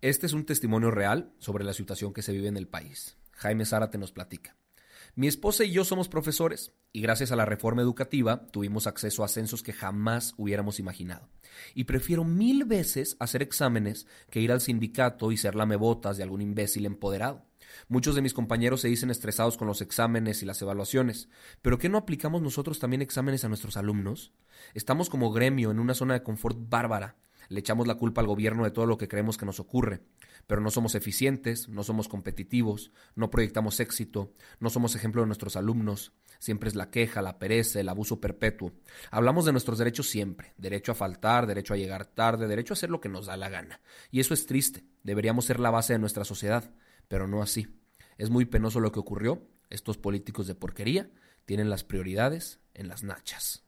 Este es un testimonio real sobre la situación que se vive en el país. Jaime Zárate nos platica. Mi esposa y yo somos profesores y gracias a la reforma educativa tuvimos acceso a ascensos que jamás hubiéramos imaginado. Y prefiero mil veces hacer exámenes que ir al sindicato y ser lamebotas de algún imbécil empoderado. Muchos de mis compañeros se dicen estresados con los exámenes y las evaluaciones, pero ¿qué no aplicamos nosotros también exámenes a nuestros alumnos? Estamos como gremio en una zona de confort bárbara. Le echamos la culpa al gobierno de todo lo que creemos que nos ocurre, pero no somos eficientes, no somos competitivos, no proyectamos éxito, no somos ejemplo de nuestros alumnos. Siempre es la queja, la pereza, el abuso perpetuo. Hablamos de nuestros derechos siempre, derecho a faltar, derecho a llegar tarde, derecho a hacer lo que nos da la gana. Y eso es triste, deberíamos ser la base de nuestra sociedad pero no así. Es muy penoso lo que ocurrió. Estos políticos de porquería tienen las prioridades en las nachas.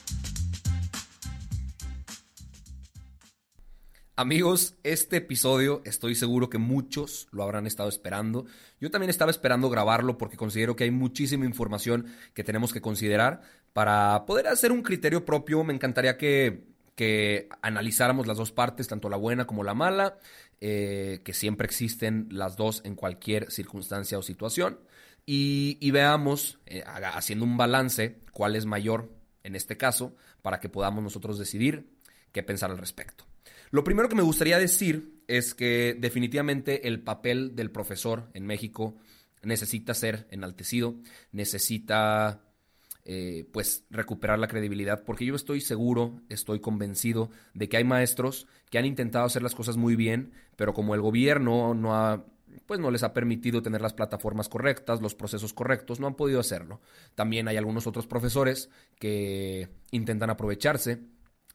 Amigos, este episodio estoy seguro que muchos lo habrán estado esperando. Yo también estaba esperando grabarlo porque considero que hay muchísima información que tenemos que considerar para poder hacer un criterio propio. Me encantaría que, analizáramos las dos partes, tanto la buena como la mala, eh, que siempre existen las dos en cualquier circunstancia o situación, y, veamos, eh, haciendo un balance, cuál es mayor en este caso, para que podamos nosotros decidir qué pensar al respecto. Lo primero que me gustaría decir es que definitivamente el papel del profesor en México necesita ser enaltecido, necesita eh, pues recuperar la credibilidad, porque yo estoy seguro, estoy convencido de que hay maestros que han intentado hacer las cosas muy bien, pero como el gobierno no ha pues no les ha permitido tener las plataformas correctas, los procesos correctos, no han podido hacerlo. También hay algunos otros profesores que intentan aprovecharse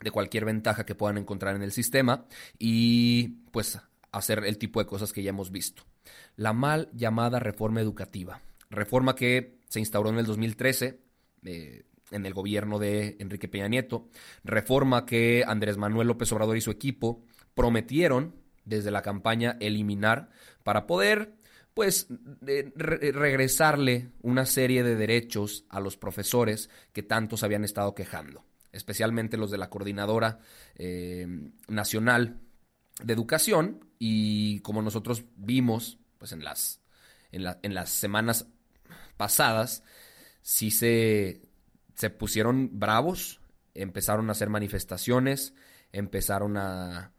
de cualquier ventaja que puedan encontrar en el sistema y pues hacer el tipo de cosas que ya hemos visto. La mal llamada reforma educativa, reforma que se instauró en el 2013 eh, en el gobierno de Enrique Peña Nieto, reforma que Andrés Manuel López Obrador y su equipo prometieron desde la campaña eliminar para poder pues regresarle una serie de derechos a los profesores que tantos habían estado quejando especialmente los de la Coordinadora eh, Nacional de Educación, y como nosotros vimos pues en las, en, las semanas pasadas, sí se, se pusieron bravos, empezaron a hacer manifestaciones, empezaron a,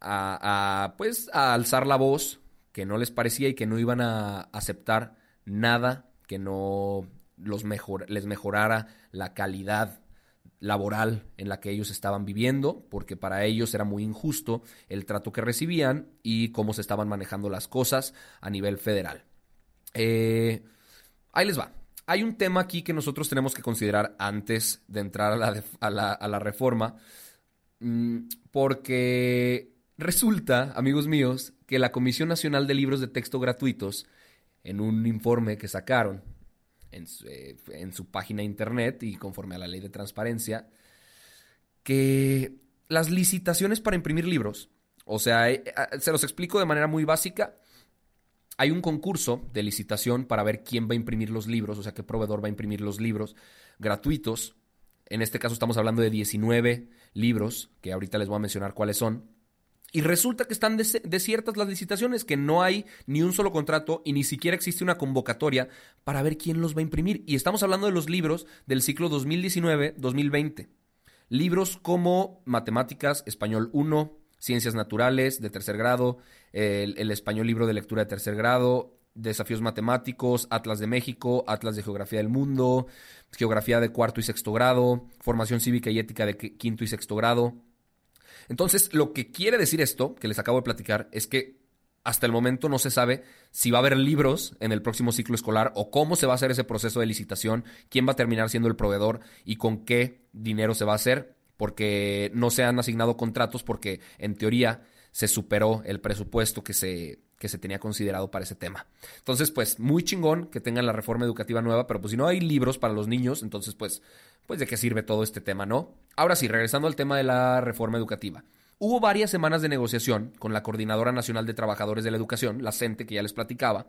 a, pues a alzar la voz que no les parecía y que no iban a aceptar nada que no los mejor, les mejorara la calidad laboral en la que ellos estaban viviendo, porque para ellos era muy injusto el trato que recibían y cómo se estaban manejando las cosas a nivel federal. Eh, ahí les va. Hay un tema aquí que nosotros tenemos que considerar antes de entrar a la, a la reforma, mm, porque resulta, amigos míos, que la Comisión Nacional de Libros de Texto Gratuitos, en un informe que sacaron eh, en su, página internet y conforme a la ley de transparencia, que las licitaciones para imprimir libros, o sea, eh, eh, se los explico de manera muy básica, hay un concurso de licitación para ver quién va a imprimir los libros, o sea, qué proveedor va a imprimir los libros gratuitos. En este caso estamos hablando de 19 libros, que ahorita les voy a mencionar cuáles son. Y resulta que están desiertas las licitaciones, que no hay ni un solo contrato y ni siquiera existe una convocatoria para ver quién los va a imprimir. Y estamos hablando de los libros del ciclo 2019-2020. Libros como Matemáticas, Español 1, Ciencias Naturales de tercer grado, el, español libro de lectura de tercer grado, desafíos matemáticos, Atlas de México, Atlas de Geografía del Mundo, Geografía de cuarto y sexto grado, Formación Cívica y Ética de quinto y sexto grado. Entonces, lo que quiere decir esto, que les acabo de platicar, es que hasta el momento no se sabe si va a haber libros en el próximo ciclo escolar o cómo se va a hacer ese proceso de licitación, quién va a terminar siendo el proveedor y con qué dinero se va a hacer, porque no se han asignado contratos porque en teoría se superó el presupuesto que se, que se tenía considerado para ese tema. Entonces, pues muy chingón que tengan la reforma educativa nueva, pero pues si no hay libros para los niños, entonces pues, pues de qué sirve todo este tema, ¿no? Ahora sí, regresando al tema de la reforma educativa. Hubo varias semanas de negociación con la Coordinadora Nacional de Trabajadores de la Educación, la CENTE, que ya les platicaba,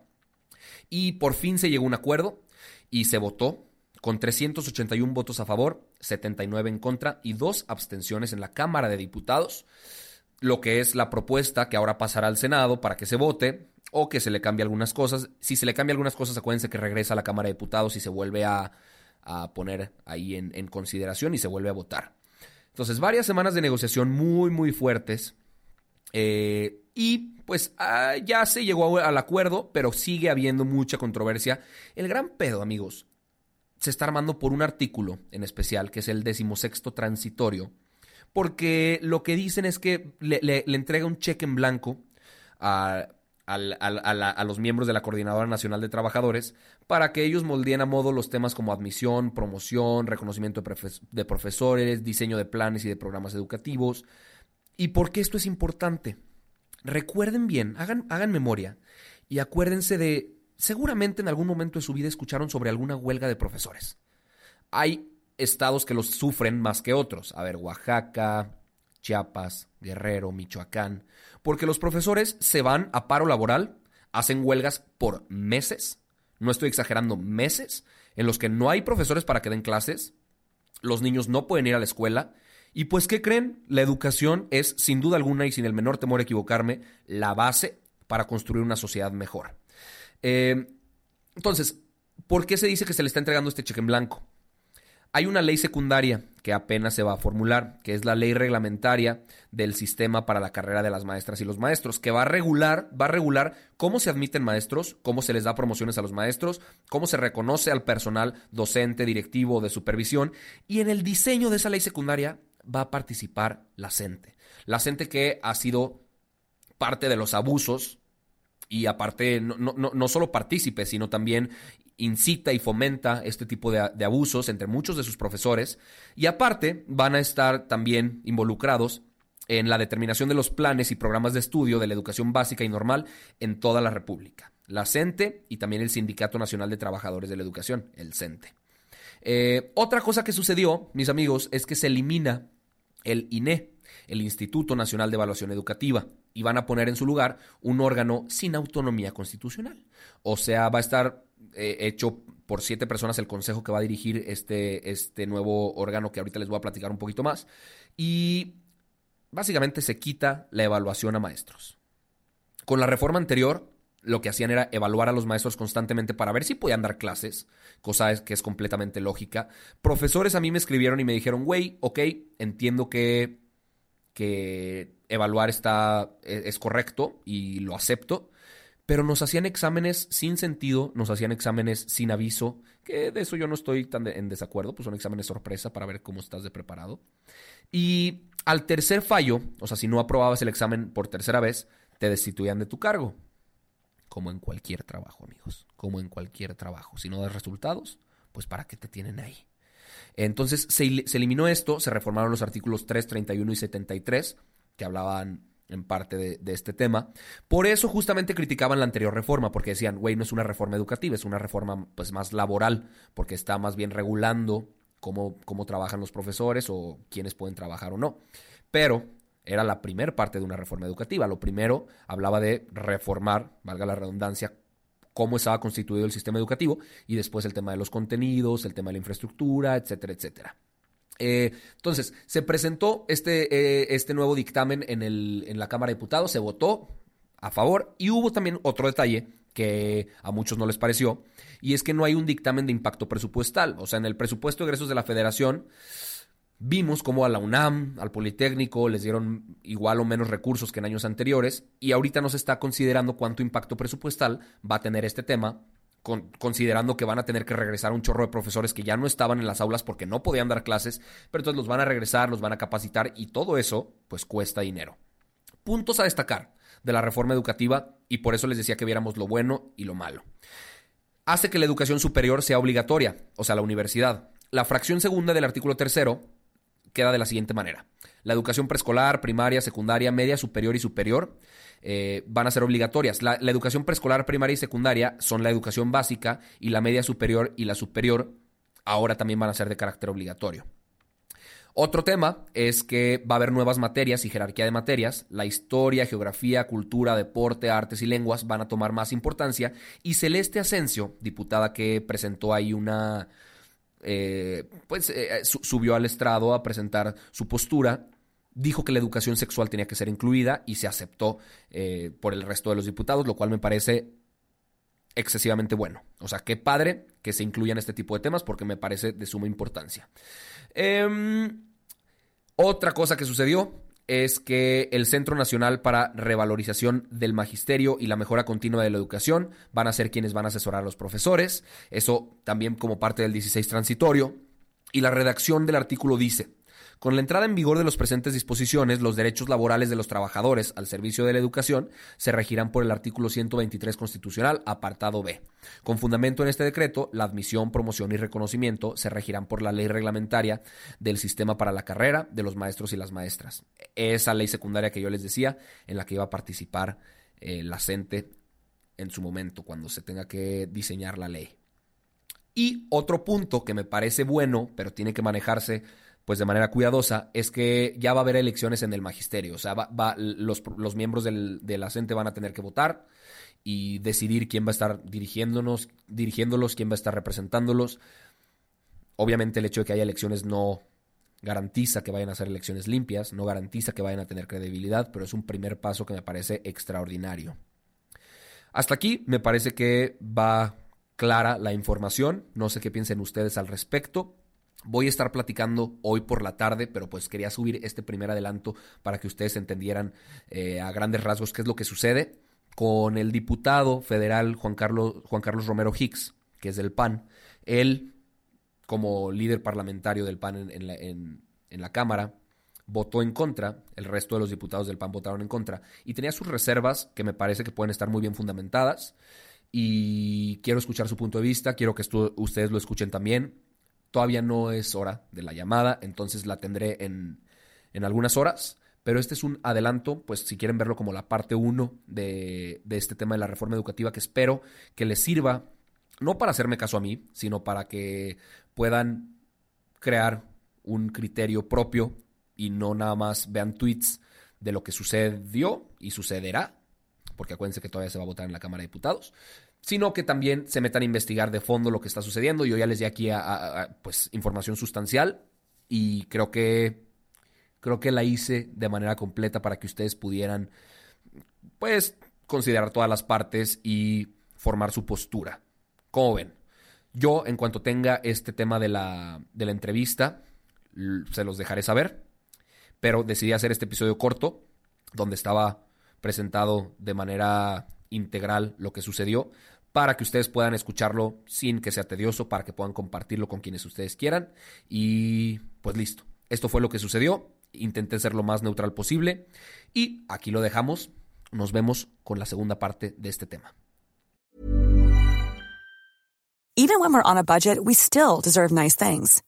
y por fin se llegó a un acuerdo y se votó con 381 votos a favor, 79 en contra y dos abstenciones en la Cámara de Diputados lo que es la propuesta que ahora pasará al Senado para que se vote o que se le cambie algunas cosas. Si se le cambia algunas cosas, acuérdense que regresa a la Cámara de Diputados y se vuelve a, poner ahí en, consideración y se vuelve a votar. Entonces, varias semanas de negociación muy, muy fuertes. Eh, y pues ah, ya se llegó al acuerdo, pero sigue habiendo mucha controversia. El gran pedo, amigos, se está armando por un artículo en especial, que es el decimosexto transitorio, porque lo que dicen es que le, entrega un cheque en blanco a, los miembros de la Coordinadora Nacional de Trabajadores para que ellos moldeen a modo los temas como admisión, promoción, reconocimiento de, profesores, diseño de planes y de programas educativos. ¿Y por qué esto es importante? Recuerden bien, hagan, hagan memoria y acuérdense de, seguramente en algún momento de su vida escucharon sobre alguna huelga de profesores. Hay estados que los sufren más que otros. A ver, Oaxaca, Chiapas, Guerrero, Michoacán. Porque los profesores se van a paro laboral, hacen huelgas por meses, no estoy exagerando, meses, en los que no hay profesores para que den clases, los niños no pueden ir a la escuela. Y pues, ¿qué creen? La educación es, sin duda alguna y sin el menor temor a equivocarme, la base para construir una sociedad mejor. Eh, entonces, ¿por qué se dice que se le está entregando este cheque en blanco? Hay una ley secundaria que apenas se va a formular, que es la ley reglamentaria del sistema para la carrera de las maestras y los maestros, que va a regular, va a regular cómo se admiten maestros, cómo se les da promociones a los maestros, cómo se reconoce al personal docente, directivo de supervisión, y en el diseño de esa ley secundaria va a participar la CENTE. La CENTE que ha sido parte de los abusos y aparte no, no, no, solo partícipe, sino también incita y fomenta este tipo de, abusos entre muchos de sus profesores y aparte van a estar también involucrados en la determinación de los planes y programas de estudio de la educación básica y normal en toda la República. La CENTE y también el Sindicato Nacional de Trabajadores de la Educación, el CENTE. Eh, otra cosa que sucedió, mis amigos, es que se elimina el INE, el Instituto Nacional de Evaluación Educativa, y van a poner en su lugar un órgano sin autonomía constitucional. O sea, va a estar eh, hecho por siete personas el consejo que va a dirigir este, este nuevo órgano que ahorita les voy a platicar un poquito más. Y básicamente se quita la evaluación a maestros. Con la reforma anterior, lo que hacían era evaluar a los maestros constantemente para ver si podían dar clases, cosa que es completamente lógica. Profesores a mí me escribieron y me dijeron, güey, ok, entiendo que, que evaluar está, e, es correcto y lo acepto, pero nos hacían exámenes sin sentido, nos hacían exámenes sin aviso, que de eso yo no estoy tan en desacuerdo, pues son exámenes sorpresa para ver cómo estás de preparado. Y al tercer fallo, o sea, si no aprobabas el examen por tercera vez, te destituían de tu cargo. Como en cualquier trabajo, amigos, como en cualquier trabajo. Si no das resultados, pues ¿para qué te tienen ahí? Entonces se, eliminó esto, se reformaron los artículos 3, 31 y 73, que hablaban en parte de, este tema. Por eso justamente criticaban la anterior reforma, porque decían, güey, no es una reforma educativa, es una reforma pues más laboral, porque está más bien regulando cómo, cómo trabajan los profesores o quiénes pueden trabajar o no. Pero era la primera parte de una reforma educativa. Lo primero hablaba de reformar, valga la redundancia, cómo estaba constituido el sistema educativo y después el tema de los contenidos, el tema de la infraestructura, etcétera, etcétera. Eh, entonces, se presentó este, eh, este nuevo dictamen en, el, en la Cámara de Diputados, se votó a favor y hubo también otro detalle que a muchos no les pareció, y es que no hay un dictamen de impacto presupuestal. O sea, en el presupuesto de egresos de la federación Vimos cómo a la UNAM, al Politécnico, les dieron igual o menos recursos que en años anteriores y ahorita no se está considerando cuánto impacto presupuestal va a tener este tema, considerando que van a tener que regresar un chorro de profesores que ya no estaban en las aulas porque no podían dar clases, pero entonces los van a regresar, los van a capacitar y todo eso pues cuesta dinero. Puntos a destacar de la reforma educativa y por eso les decía que viéramos lo bueno y lo malo. Hace que la educación superior sea obligatoria, o sea, la universidad. La fracción segunda del artículo tercero queda de la siguiente manera. La educación preescolar, primaria, secundaria, media, superior y superior eh, van a ser obligatorias. La, la, educación preescolar, primaria y secundaria son la educación básica y la media superior y la superior ahora también van a ser de carácter obligatorio. Otro tema es que va a haber nuevas materias y jerarquía de materias. La historia, geografía, cultura, deporte, artes y lenguas van a tomar más importancia. Y Celeste Asensio, diputada que presentó ahí una, eh, pues eh, eh, subió al estrado a presentar su postura, dijo que la educación sexual tenía que ser incluida y se aceptó por el resto de los diputados, lo cual me parece excesivamente bueno. O sea, qué padre que se incluyan este tipo de temas porque me parece de suma importancia. Em, otra cosa que sucedió es que el Centro Nacional para Revalorización del Magisterio y la Mejora Continua de la Educación van a ser quienes van a asesorar a los profesores, eso también como parte del 16 transitorio, y la redacción del artículo dice, con la entrada en vigor de las presentes disposiciones, los derechos laborales de los trabajadores al servicio de la educación se regirán por el artículo 123 constitucional, apartado B. Con fundamento en este decreto, la admisión, promoción y reconocimiento se regirán por la ley reglamentaria del sistema para la carrera de los maestros y las maestras. Esa ley secundaria que yo les decía, en la que iba a participar eh, la CENTE en su momento, cuando se tenga que diseñar la ley. Y otro punto que me parece bueno, pero tiene que manejarse pues de manera cuidadosa, es que ya va a haber elecciones en el magisterio. O sea, va, los, los, miembros del, de la CENTE van a tener que votar y decidir quién va a estar dirigiéndonos, dirigiéndolos, quién va a estar representándolos. Obviamente el hecho de que haya elecciones no garantiza que vayan a ser elecciones limpias, no garantiza que vayan a tener credibilidad, pero es un primer paso que me parece extraordinario. Hasta aquí me parece que va clara la información, no sé qué piensen ustedes al respecto. Voy a estar platicando hoy por la tarde, pero pues quería subir este primer adelanto para que ustedes entendieran eh, a grandes rasgos qué es lo que sucede con el diputado federal Juan Carlos, Juan Carlos Romero Hicks, que es del PAN. Él, como líder parlamentario del PAN en, la, en la Cámara, votó en contra, el resto de los diputados del PAN votaron en contra, y tenía sus reservas que me parece que pueden estar muy bien fundamentadas, y quiero escuchar su punto de vista, quiero que ustedes lo escuchen también. Todavía no es hora de la llamada, entonces la tendré en, en algunas horas. Pero este es un adelanto, pues si quieren verlo como la parte 1 de, de este tema de la reforma educativa, que espero que les sirva, no para hacerme caso a mí, sino para que puedan crear un criterio propio y no nada más vean tweets de lo que sucedió y sucederá, porque acuérdense que todavía se va a votar en la Cámara de Diputados, sino que también se metan a investigar de fondo lo que está sucediendo. Yo ya les di aquí pues, información sustancial y creo que, creo que la hice de manera completa para que ustedes pudieran pues, considerar todas las partes y formar su postura. ¿Cómo ven? Yo, en cuanto tenga este tema de la, de la entrevista, se los dejaré saber, pero decidí hacer este episodio corto, donde estaba presentado de manera integral lo que sucedió para que ustedes puedan escucharlo sin que sea tedioso, para que puedan compartirlo con quienes ustedes quieran. Y pues listo, esto fue lo que sucedió. Intenté ser lo más neutral posible y aquí lo dejamos. Nos vemos con la segunda parte de este tema. Even when we're on a budget, we still deserve nice things.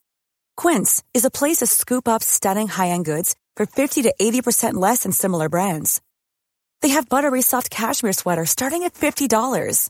Quince is a place to scoop up stunning high-end goods for 50 to 80% less than similar brands. They have buttery soft cashmere sweaters starting at $50,